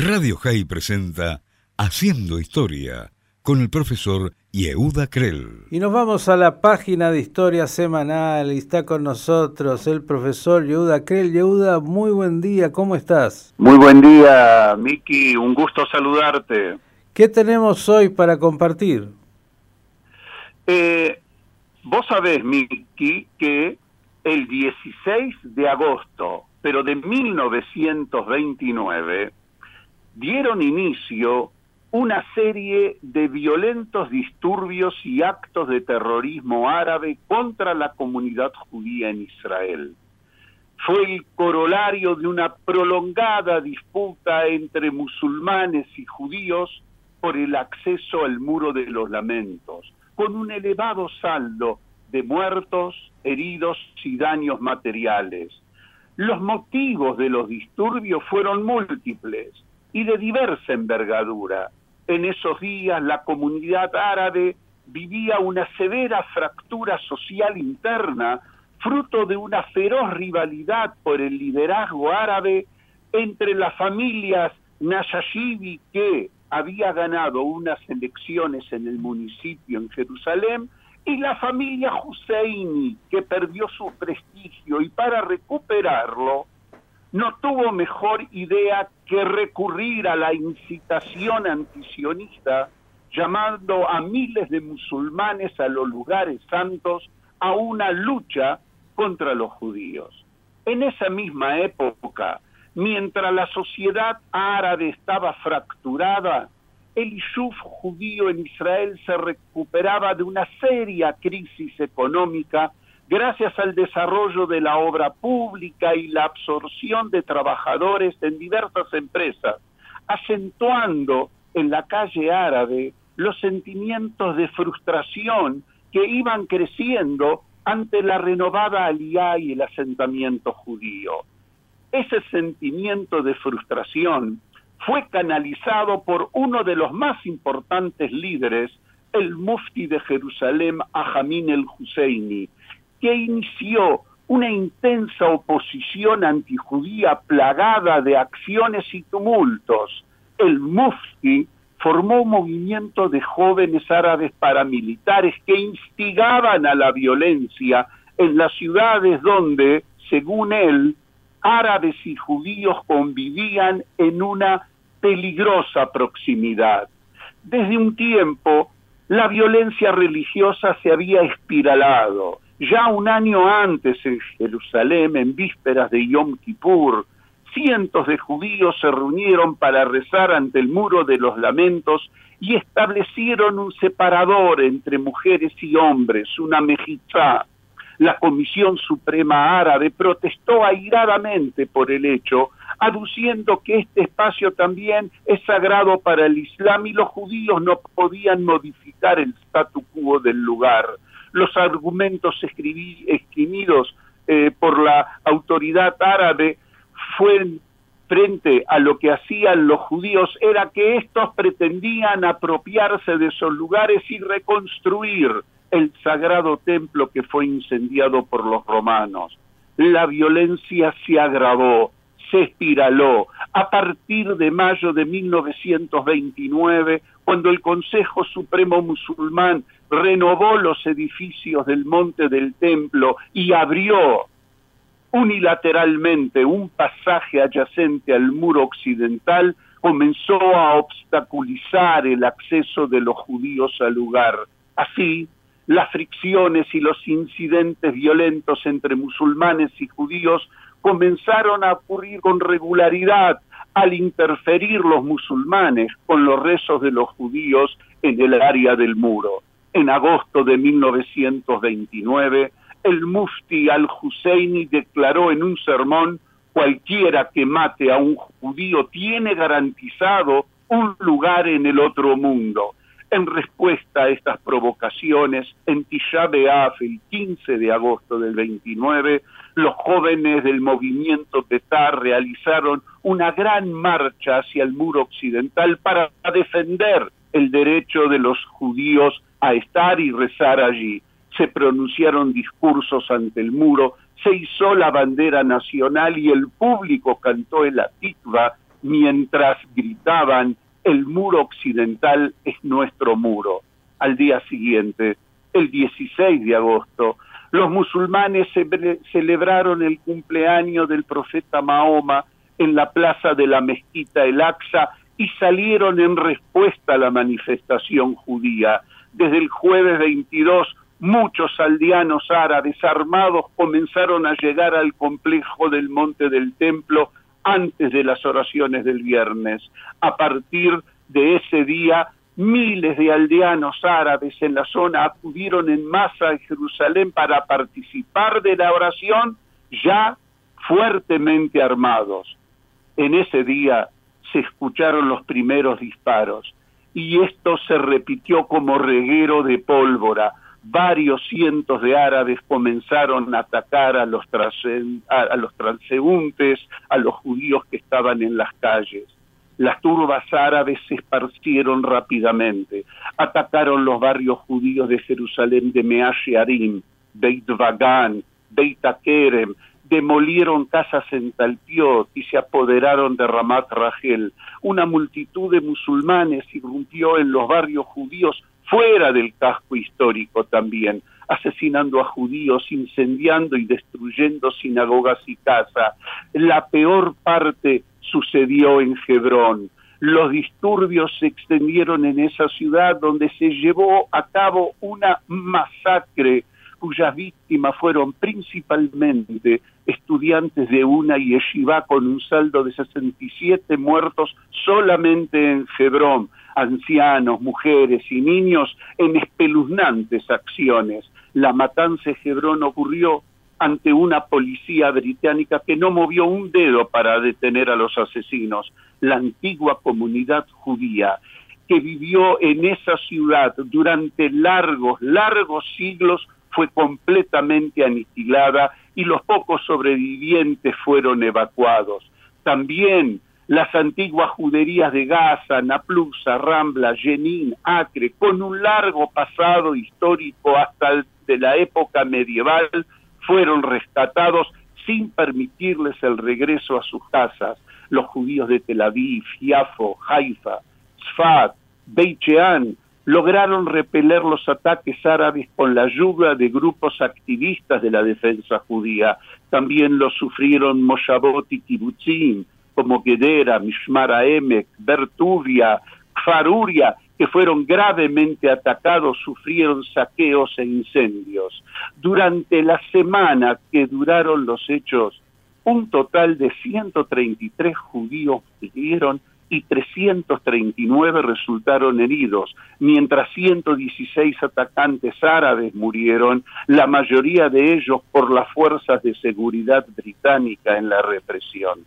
Radio High presenta Haciendo Historia con el profesor Yehuda Krell. Y nos vamos a la página de Historia Semanal y está con nosotros el profesor Yehuda Krell. Yehuda, muy buen día, ¿cómo estás? Muy buen día, Miki, un gusto saludarte. ¿Qué tenemos hoy para compartir? Eh, vos sabés, Miki, que el 16 de agosto, pero de 1929, dieron inicio una serie de violentos disturbios y actos de terrorismo árabe contra la comunidad judía en Israel. Fue el corolario de una prolongada disputa entre musulmanes y judíos por el acceso al muro de los lamentos, con un elevado saldo de muertos, heridos y daños materiales. Los motivos de los disturbios fueron múltiples y de diversa envergadura. En esos días la comunidad árabe vivía una severa fractura social interna, fruto de una feroz rivalidad por el liderazgo árabe entre las familias Nashashibi, que había ganado unas elecciones en el municipio en Jerusalén, y la familia Husseini, que perdió su prestigio y para recuperarlo, no tuvo mejor idea que recurrir a la incitación antisionista, llamando a miles de musulmanes a los lugares santos a una lucha contra los judíos. En esa misma época, mientras la sociedad árabe estaba fracturada, el Ishuf judío en Israel se recuperaba de una seria crisis económica gracias al desarrollo de la obra pública y la absorción de trabajadores en diversas empresas, acentuando en la calle árabe los sentimientos de frustración que iban creciendo ante la renovada aliá y el asentamiento judío. Ese sentimiento de frustración fue canalizado por uno de los más importantes líderes, el mufti de Jerusalén, Ajamin el Husseini, que inició una intensa oposición antijudía plagada de acciones y tumultos. El Mufti formó un movimiento de jóvenes árabes paramilitares que instigaban a la violencia en las ciudades donde, según él, árabes y judíos convivían en una peligrosa proximidad. Desde un tiempo, la violencia religiosa se había espiralado ya un año antes en Jerusalén, en vísperas de Yom Kippur, cientos de judíos se reunieron para rezar ante el muro de los lamentos y establecieron un separador entre mujeres y hombres, una mejizá. La Comisión Suprema Árabe protestó airadamente por el hecho, aduciendo que este espacio también es sagrado para el Islam y los judíos no podían modificar el statu quo del lugar los argumentos escribidos eh, por la autoridad árabe fueron frente a lo que hacían los judíos era que estos pretendían apropiarse de esos lugares y reconstruir el sagrado templo que fue incendiado por los romanos. La violencia se agravó, se espiraló. A partir de mayo de 1929, cuando el Consejo Supremo Musulmán renovó los edificios del Monte del Templo y abrió unilateralmente un pasaje adyacente al muro occidental, comenzó a obstaculizar el acceso de los judíos al lugar. Así, las fricciones y los incidentes violentos entre musulmanes y judíos comenzaron a ocurrir con regularidad al interferir los musulmanes con los rezos de los judíos en el área del muro. En agosto de 1929, el mufti al-Husseini declaró en un sermón, cualquiera que mate a un judío tiene garantizado un lugar en el otro mundo. En respuesta a estas provocaciones, en Tisha B'Av, el 15 de agosto del 29, los jóvenes del movimiento Tetar realizaron una gran marcha hacia el muro occidental para defender el derecho de los judíos a estar y rezar allí. Se pronunciaron discursos ante el muro, se hizo la bandera nacional y el público cantó el atikva mientras gritaban, el muro occidental es nuestro muro. Al día siguiente, el 16 de agosto, los musulmanes celebraron el cumpleaños del profeta Mahoma en la plaza de la mezquita El Aqsa y salieron en respuesta a la manifestación judía. Desde el jueves 22, muchos aldeanos árabes armados comenzaron a llegar al complejo del Monte del Templo antes de las oraciones del viernes. A partir de ese día, miles de aldeanos árabes en la zona acudieron en masa a Jerusalén para participar de la oración ya fuertemente armados. En ese día se escucharon los primeros disparos y esto se repitió como reguero de pólvora. Varios cientos de árabes comenzaron a atacar a los, transeúntes, a los judíos que estaban en las calles. Las turbas árabes se esparcieron rápidamente, atacaron los barrios judíos de Jerusalén de Measharim, Beit Vagan, Beit Akerem, demolieron casas en Talpiot y se apoderaron de Ramat Rachel. Una multitud de musulmanes irrumpió en los barrios judíos fuera del casco histórico también, asesinando a judíos, incendiando y destruyendo sinagogas y casas. La peor parte sucedió en Hebrón. Los disturbios se extendieron en esa ciudad donde se llevó a cabo una masacre cuyas víctimas fueron principalmente estudiantes de una yeshiva con un saldo de 67 muertos solamente en Hebrón, ancianos, mujeres y niños en espeluznantes acciones. La matanza de Hebrón ocurrió ante una policía británica que no movió un dedo para detener a los asesinos. La antigua comunidad judía que vivió en esa ciudad durante largos, largos siglos fue completamente aniquilada y los pocos sobrevivientes fueron evacuados. También las antiguas juderías de Gaza, Naplusa, Rambla, Jenin, Acre, con un largo pasado histórico hasta de la época medieval, fueron rescatados sin permitirles el regreso a sus casas. Los judíos de Tel Aviv, Jafo, Haifa, Sfat, Beit lograron repeler los ataques árabes con la ayuda de grupos activistas de la defensa judía. También lo sufrieron Moshavot y Kibbutzim, como Gedera, Mishmara Emek, Bertuvia, Faruria, que fueron gravemente atacados, sufrieron saqueos e incendios. Durante la semana que duraron los hechos, un total de 133 judíos murieron y 339 resultaron heridos, mientras 116 atacantes árabes murieron, la mayoría de ellos por las fuerzas de seguridad británica en la represión.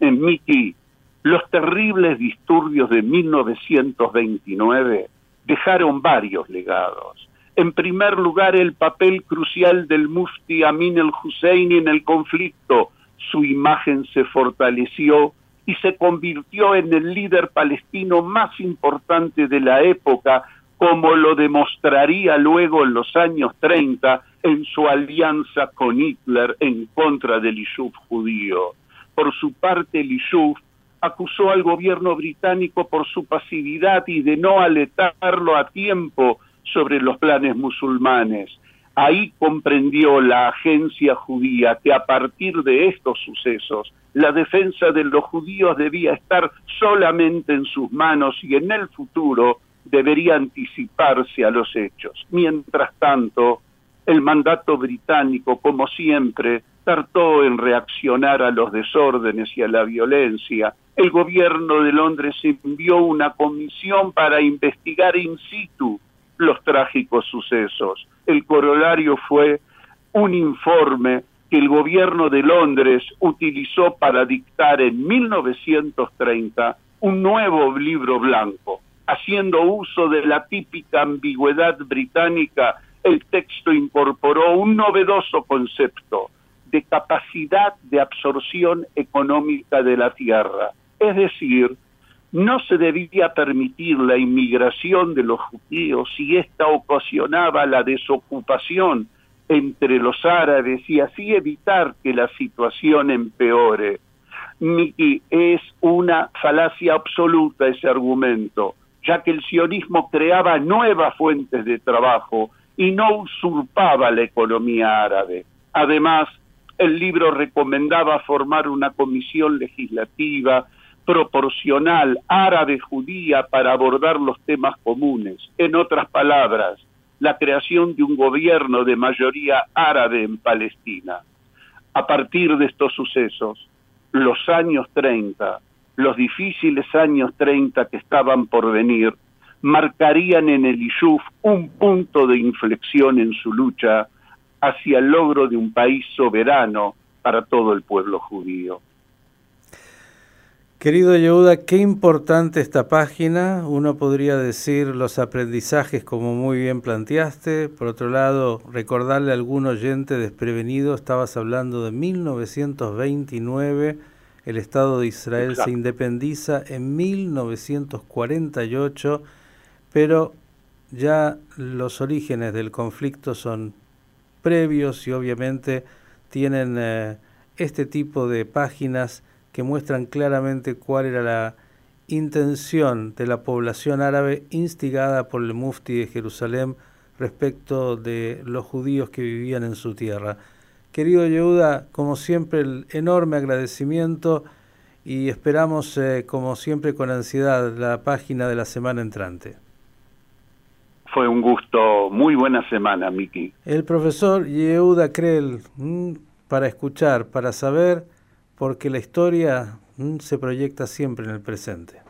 En Miki, los terribles disturbios de 1929 dejaron varios legados. En primer lugar, el papel crucial del mufti Amin el-Husseini en el conflicto. Su imagen se fortaleció y se convirtió en el líder palestino más importante de la época, como lo demostraría luego en los años 30 en su alianza con Hitler en contra del Yishuv judío. Por su parte, el Yishuv acusó al gobierno británico por su pasividad y de no aletarlo a tiempo sobre los planes musulmanes. Ahí comprendió la agencia judía que a partir de estos sucesos la defensa de los judíos debía estar solamente en sus manos y en el futuro debería anticiparse a los hechos. Mientras tanto, el mandato británico, como siempre, tardó en reaccionar a los desórdenes y a la violencia. El gobierno de Londres envió una comisión para investigar in situ los trágicos sucesos. El corolario fue un informe que el gobierno de Londres utilizó para dictar en 1930 un nuevo libro blanco. Haciendo uso de la típica ambigüedad británica, el texto incorporó un novedoso concepto de capacidad de absorción económica de la tierra. Es decir, no se debía permitir la inmigración de los judíos si ésta ocasionaba la desocupación entre los árabes y así evitar que la situación empeore. Miki, es una falacia absoluta ese argumento, ya que el sionismo creaba nuevas fuentes de trabajo y no usurpaba la economía árabe. Además, el libro recomendaba formar una comisión legislativa proporcional árabe-judía para abordar los temas comunes. En otras palabras, la creación de un gobierno de mayoría árabe en Palestina. A partir de estos sucesos, los años 30, los difíciles años 30 que estaban por venir, marcarían en el Ishuf un punto de inflexión en su lucha hacia el logro de un país soberano para todo el pueblo judío. Querido Yehuda, qué importante esta página. Uno podría decir los aprendizajes como muy bien planteaste. Por otro lado, recordarle a algún oyente desprevenido, estabas hablando de 1929, el Estado de Israel se independiza en 1948, pero ya los orígenes del conflicto son previos y obviamente tienen eh, este tipo de páginas que muestran claramente cuál era la intención de la población árabe instigada por el mufti de Jerusalén respecto de los judíos que vivían en su tierra. Querido Yehuda, como siempre, el enorme agradecimiento y esperamos, eh, como siempre, con ansiedad la página de la semana entrante. Fue un gusto, muy buena semana, Miki. El profesor Yehuda Krell, mm, para escuchar, para saber porque la historia mm, se proyecta siempre en el presente.